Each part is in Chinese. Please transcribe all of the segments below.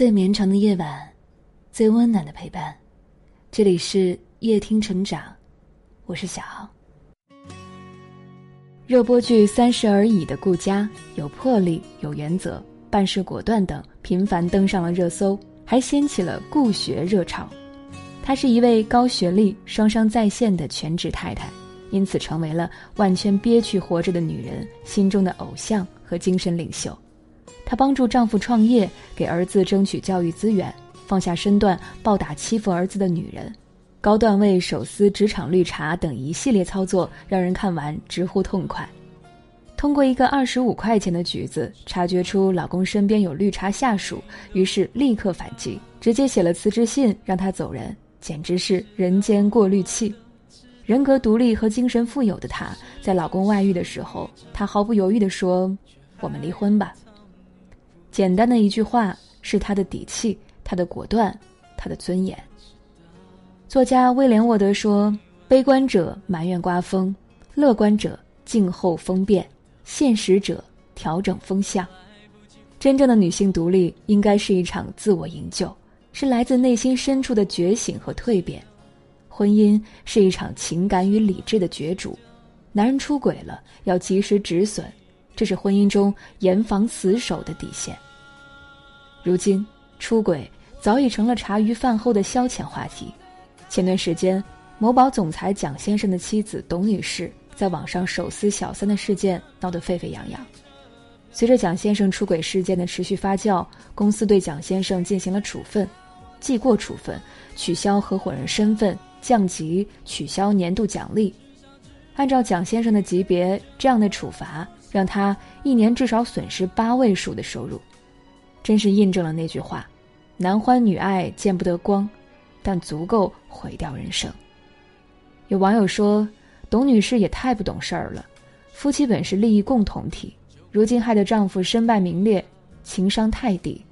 最绵长的夜晚，最温暖的陪伴。这里是夜听成长，我是小奥。热播剧《三十而已》的顾佳有魄力、有原则、办事果断等，频繁登上了热搜，还掀起了顾学热潮。她是一位高学历、双商在线的全职太太，因此成为了万千憋屈活着的女人心中的偶像和精神领袖。她帮助丈夫创业，给儿子争取教育资源，放下身段暴打欺负儿子的女人，高段位手撕职场绿茶等一系列操作，让人看完直呼痛快。通过一个二十五块钱的橘子，察觉出老公身边有绿茶下属，于是立刻反击，直接写了辞职信让他走人，简直是人间过滤器。人格独立和精神富有的她，在老公外遇的时候，她毫不犹豫地说：“我们离婚吧。”简单的一句话，是他的底气，他的果断，他的尊严。作家威廉沃德说：“悲观者埋怨刮风，乐观者静候风变，现实者调整风向。”真正的女性独立，应该是一场自我营救，是来自内心深处的觉醒和蜕变。婚姻是一场情感与理智的角逐，男人出轨了，要及时止损。这是婚姻中严防死守的底线。如今，出轨早已成了茶余饭后的消遣话题。前段时间，某宝总裁蒋先生的妻子董女士在网上手撕小三的事件闹得沸沸扬扬。随着蒋先生出轨事件的持续发酵，公司对蒋先生进行了处分，记过处分，取消合伙人身份，降级，取消年度奖励。按照蒋先生的级别，这样的处罚。让他一年至少损失八位数的收入，真是印证了那句话：男欢女爱见不得光，但足够毁掉人生。有网友说，董女士也太不懂事儿了，夫妻本是利益共同体，如今害得丈夫身败名裂，情商太低，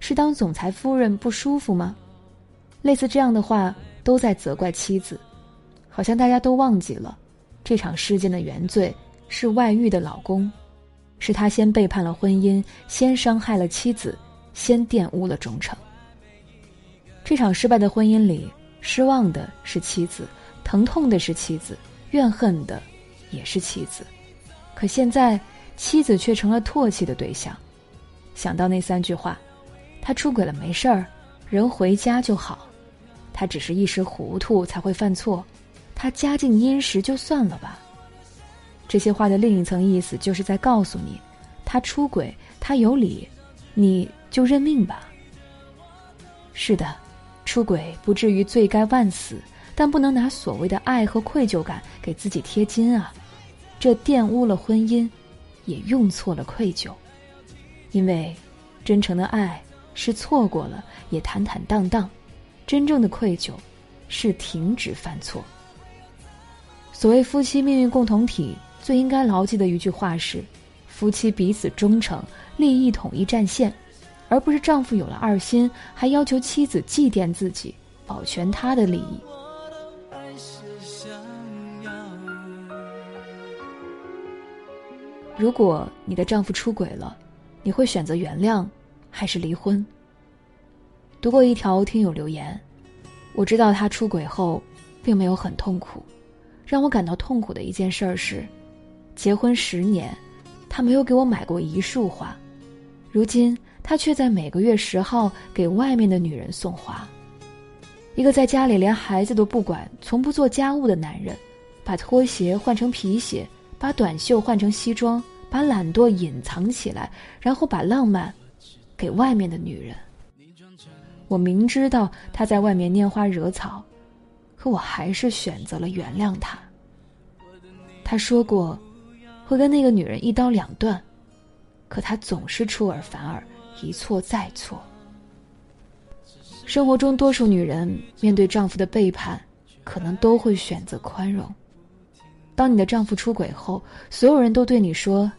是当总裁夫人不舒服吗？类似这样的话都在责怪妻子，好像大家都忘记了这场事件的原罪。是外遇的老公，是他先背叛了婚姻，先伤害了妻子，先玷污了忠诚。这场失败的婚姻里，失望的是妻子，疼痛的是妻子，怨恨的也是妻子。可现在，妻子却成了唾弃的对象。想到那三句话：“他出轨了没事儿，人回家就好；他只是一时糊涂才会犯错；他家境殷实就算了吧。”这些话的另一层意思，就是在告诉你，他出轨，他有理，你就认命吧。是的，出轨不至于罪该万死，但不能拿所谓的爱和愧疚感给自己贴金啊！这玷污了婚姻，也用错了愧疚，因为真诚的爱是错过了也坦坦荡荡，真正的愧疚是停止犯错。所谓夫妻命运共同体。最应该牢记的一句话是：夫妻彼此忠诚，利益统一战线，而不是丈夫有了二心，还要求妻子祭奠自己，保全他的利益。如果你的丈夫出轨了，你会选择原谅，还是离婚？读过一条听友留言，我知道他出轨后，并没有很痛苦，让我感到痛苦的一件事儿是。结婚十年，他没有给我买过一束花，如今他却在每个月十号给外面的女人送花。一个在家里连孩子都不管、从不做家务的男人，把拖鞋换成皮鞋，把短袖换成西装，把懒惰隐藏起来，然后把浪漫给外面的女人。我明知道他在外面拈花惹草，可我还是选择了原谅他。他说过。会跟那个女人一刀两断，可他总是出尔反尔，一错再错。生活中，多数女人面对丈夫的背叛，可能都会选择宽容。当你的丈夫出轨后，所有人都对你说：“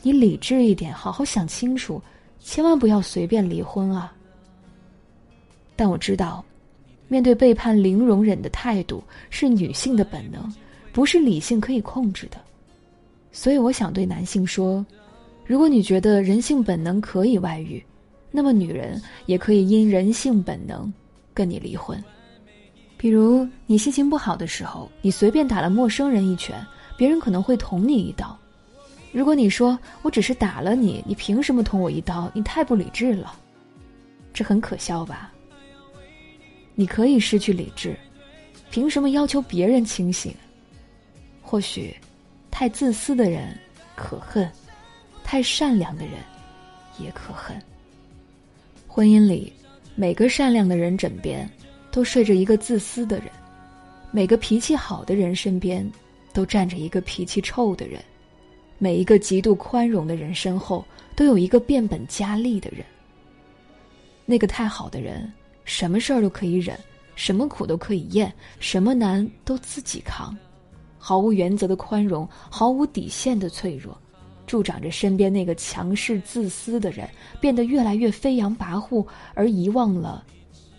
你理智一点，好好想清楚，千万不要随便离婚啊。”但我知道，面对背叛，零容忍的态度是女性的本能，不是理性可以控制的。所以，我想对男性说：，如果你觉得人性本能可以外遇，那么女人也可以因人性本能跟你离婚。比如你心情不好的时候，你随便打了陌生人一拳，别人可能会捅你一刀。如果你说我只是打了你，你凭什么捅我一刀？你太不理智了，这很可笑吧？你可以失去理智，凭什么要求别人清醒？或许，太自私的人可恨，太善良的人也可恨。婚姻里，每个善良的人枕边。都睡着一个自私的人，每个脾气好的人身边，都站着一个脾气臭的人，每一个极度宽容的人身后，都有一个变本加厉的人。那个太好的人，什么事儿都可以忍，什么苦都可以咽，什么难都自己扛，毫无原则的宽容，毫无底线的脆弱，助长着身边那个强势自私的人变得越来越飞扬跋扈，而遗忘了。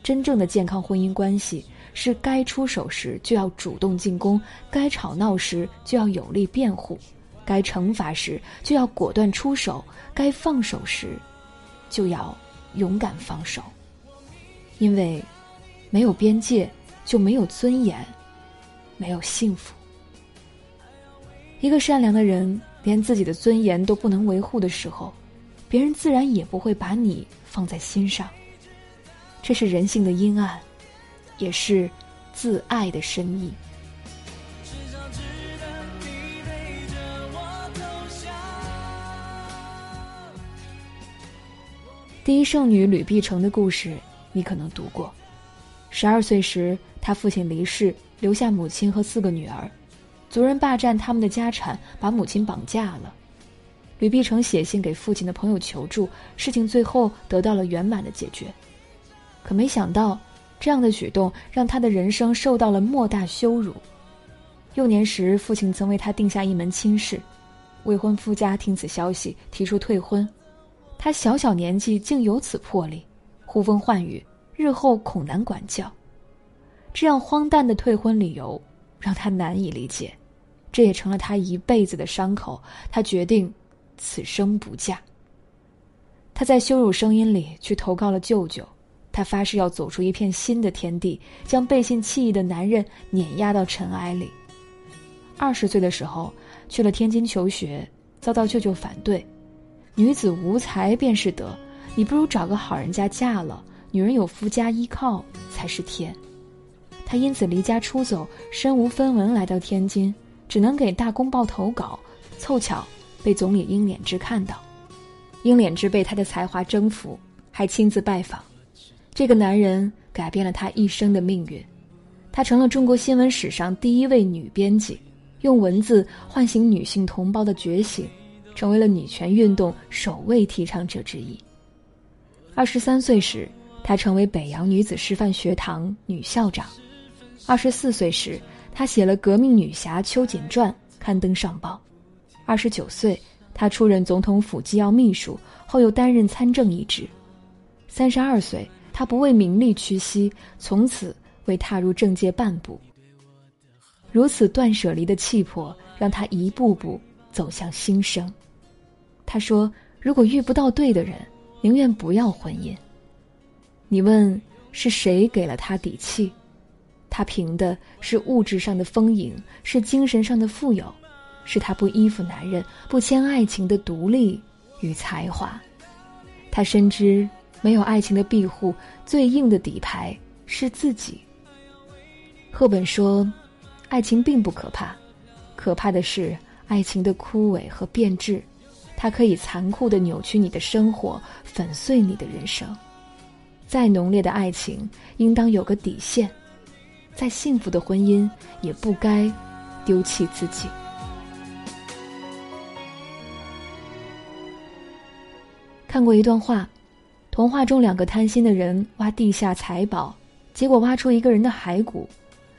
真正的健康婚姻关系是该出手时就要主动进攻，该吵闹时就要有力辩护，该惩罚时就要果断出手，该放手时就要勇敢放手。因为没有边界就没有尊严，没有幸福。一个善良的人连自己的尊严都不能维护的时候，别人自然也不会把你放在心上。这是人性的阴暗，也是自爱的深意。第一圣女吕碧城的故事，你可能读过。十二岁时，她父亲离世，留下母亲和四个女儿，族人霸占他们的家产，把母亲绑架了。吕碧城写信给父亲的朋友求助，事情最后得到了圆满的解决。可没想到，这样的举动让他的人生受到了莫大羞辱。幼年时，父亲曾为他定下一门亲事，未婚夫家听此消息提出退婚，他小小年纪竟有此魄力，呼风唤雨，日后恐难管教。这样荒诞的退婚理由让他难以理解，这也成了他一辈子的伤口。他决定此生不嫁。他在羞辱声音里去投靠了舅舅。他发誓要走出一片新的天地，将背信弃义的男人碾压到尘埃里。二十岁的时候去了天津求学，遭到舅舅反对。女子无才便是德，你不如找个好人家嫁了。女人有夫家依靠才是天。他因此离家出走，身无分文来到天津，只能给《大公报》投稿。凑巧被总理英敛之看到，英敛之被他的才华征服，还亲自拜访。这个男人改变了他一生的命运，他成了中国新闻史上第一位女编辑，用文字唤醒女性同胞的觉醒，成为了女权运动首位提倡者之一。二十三岁时，她成为北洋女子师范学堂女校长；二十四岁时，她写了革命女侠秋瑾传，刊登上报；二十九岁，她出任总统府机要秘书，后又担任参政一职；三十二岁。他不为名利屈膝，从此未踏入政界半步。如此断舍离的气魄，让他一步步走向新生。他说：“如果遇不到对的人，宁愿不要婚姻。”你问是谁给了他底气？他凭的是物质上的丰盈，是精神上的富有，是他不依附男人、不牵爱情的独立与才华。他深知。没有爱情的庇护，最硬的底牌是自己。赫本说：“爱情并不可怕，可怕的是爱情的枯萎和变质，它可以残酷的扭曲你的生活，粉碎你的人生。再浓烈的爱情，应当有个底线；再幸福的婚姻，也不该丢弃自己。”看过一段话。童话中两个贪心的人挖地下财宝，结果挖出一个人的骸骨。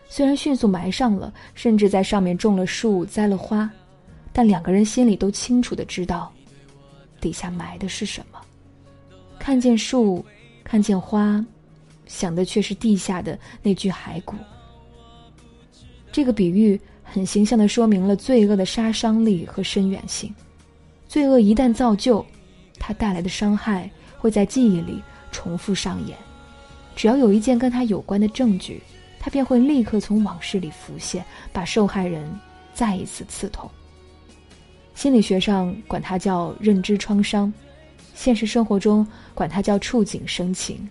虽然迅速埋上了，甚至在上面种了树、栽了花，但两个人心里都清楚的知道，底下埋的是什么。看见树，看见花，想的却是地下的那具骸骨。这个比喻很形象的说明了罪恶的杀伤力和深远性。罪恶一旦造就，它带来的伤害。会在记忆里重复上演。只要有一件跟他有关的证据，他便会立刻从往事里浮现，把受害人再一次刺痛。心理学上管它叫认知创伤，现实生活中管它叫触景生情，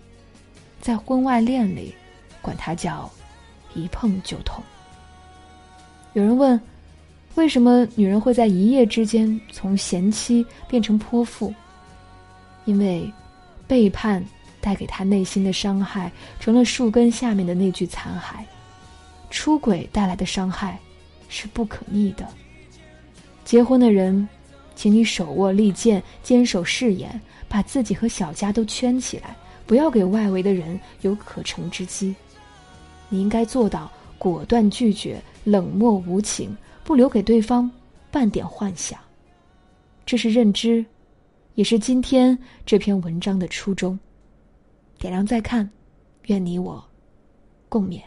在婚外恋里，管它叫一碰就痛。有人问，为什么女人会在一夜之间从贤妻变成泼妇？因为背叛。带给他内心的伤害，成了树根下面的那具残骸。出轨带来的伤害，是不可逆的。结婚的人，请你手握利剑，坚守誓言，把自己和小家都圈起来，不要给外围的人有可乘之机。你应该做到果断拒绝，冷漠无情，不留给对方半点幻想。这是认知，也是今天这篇文章的初衷。点亮再看，愿你我共勉。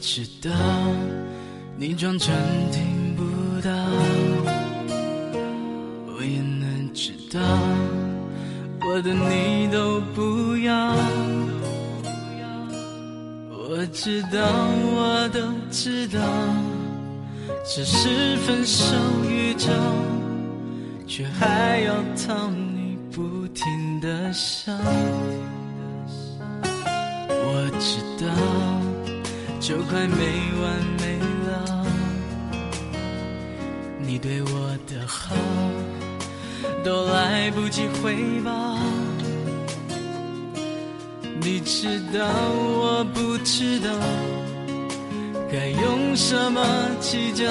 知道你装成听不到，我也能知道我的你都不要。我知道，我都知道，只是分手预兆，却还要讨你不停的笑。我知道。就快没完没了，你对我的好都来不及回报。你知道我不知道，该用什么计较，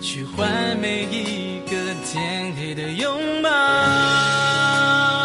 去换每一个天黑的拥抱。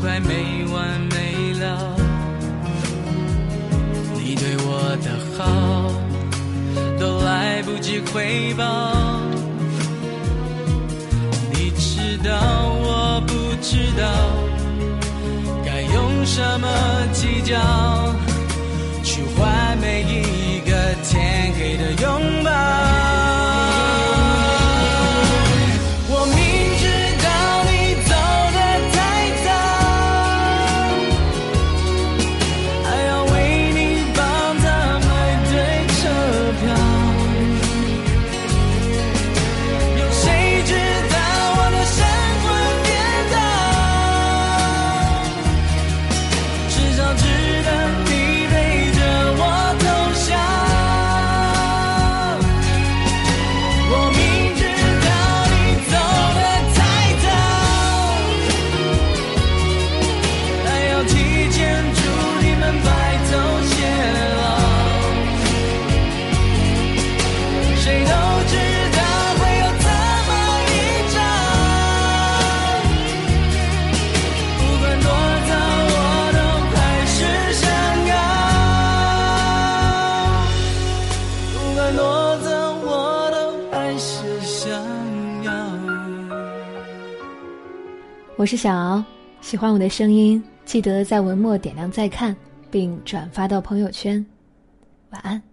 快没完没了，你对我的好都来不及回报。你知道我不知道，该用什么计较去换我是小敖，喜欢我的声音，记得在文末点亮再看，并转发到朋友圈。晚安。